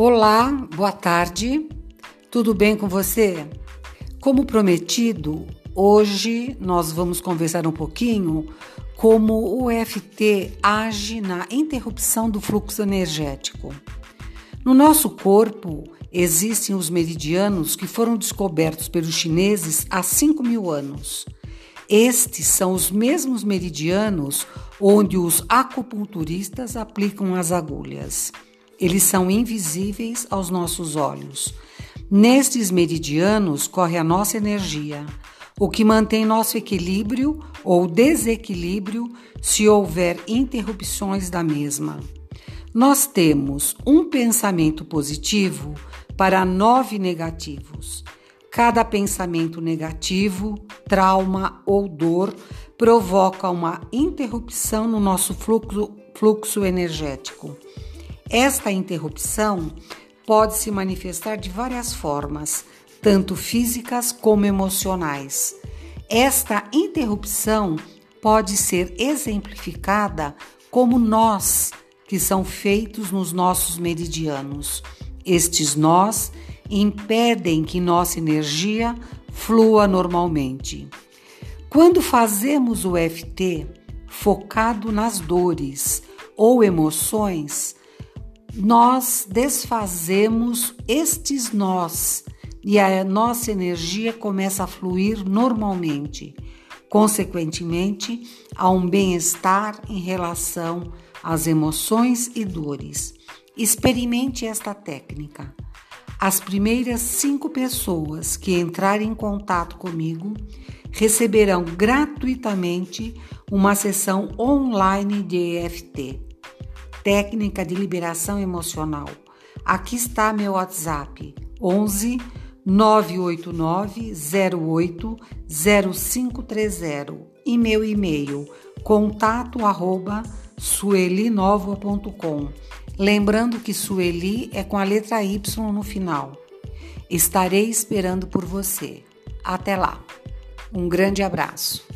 Olá, boa tarde. Tudo bem com você? Como prometido, hoje nós vamos conversar um pouquinho como o EFT age na interrupção do fluxo energético. No nosso corpo existem os meridianos que foram descobertos pelos chineses há 5 mil anos. Estes são os mesmos meridianos onde os acupunturistas aplicam as agulhas. Eles são invisíveis aos nossos olhos. Nestes meridianos corre a nossa energia, o que mantém nosso equilíbrio ou desequilíbrio se houver interrupções da mesma. Nós temos um pensamento positivo para nove negativos. Cada pensamento negativo, trauma ou dor provoca uma interrupção no nosso fluxo, fluxo energético. Esta interrupção pode se manifestar de várias formas, tanto físicas como emocionais. Esta interrupção pode ser exemplificada como nós, que são feitos nos nossos meridianos. Estes nós impedem que nossa energia flua normalmente. Quando fazemos o FT focado nas dores ou emoções, nós desfazemos estes nós e a nossa energia começa a fluir normalmente. Consequentemente, há um bem-estar em relação às emoções e dores. Experimente esta técnica. As primeiras cinco pessoas que entrarem em contato comigo receberão gratuitamente uma sessão online de EFT, técnica de liberação emocional. Aqui está meu WhatsApp: 11 989 08 0530 e meu e-mail contato suelinova.com. Lembrando que Sueli é com a letra Y no final. Estarei esperando por você. Até lá. Um grande abraço.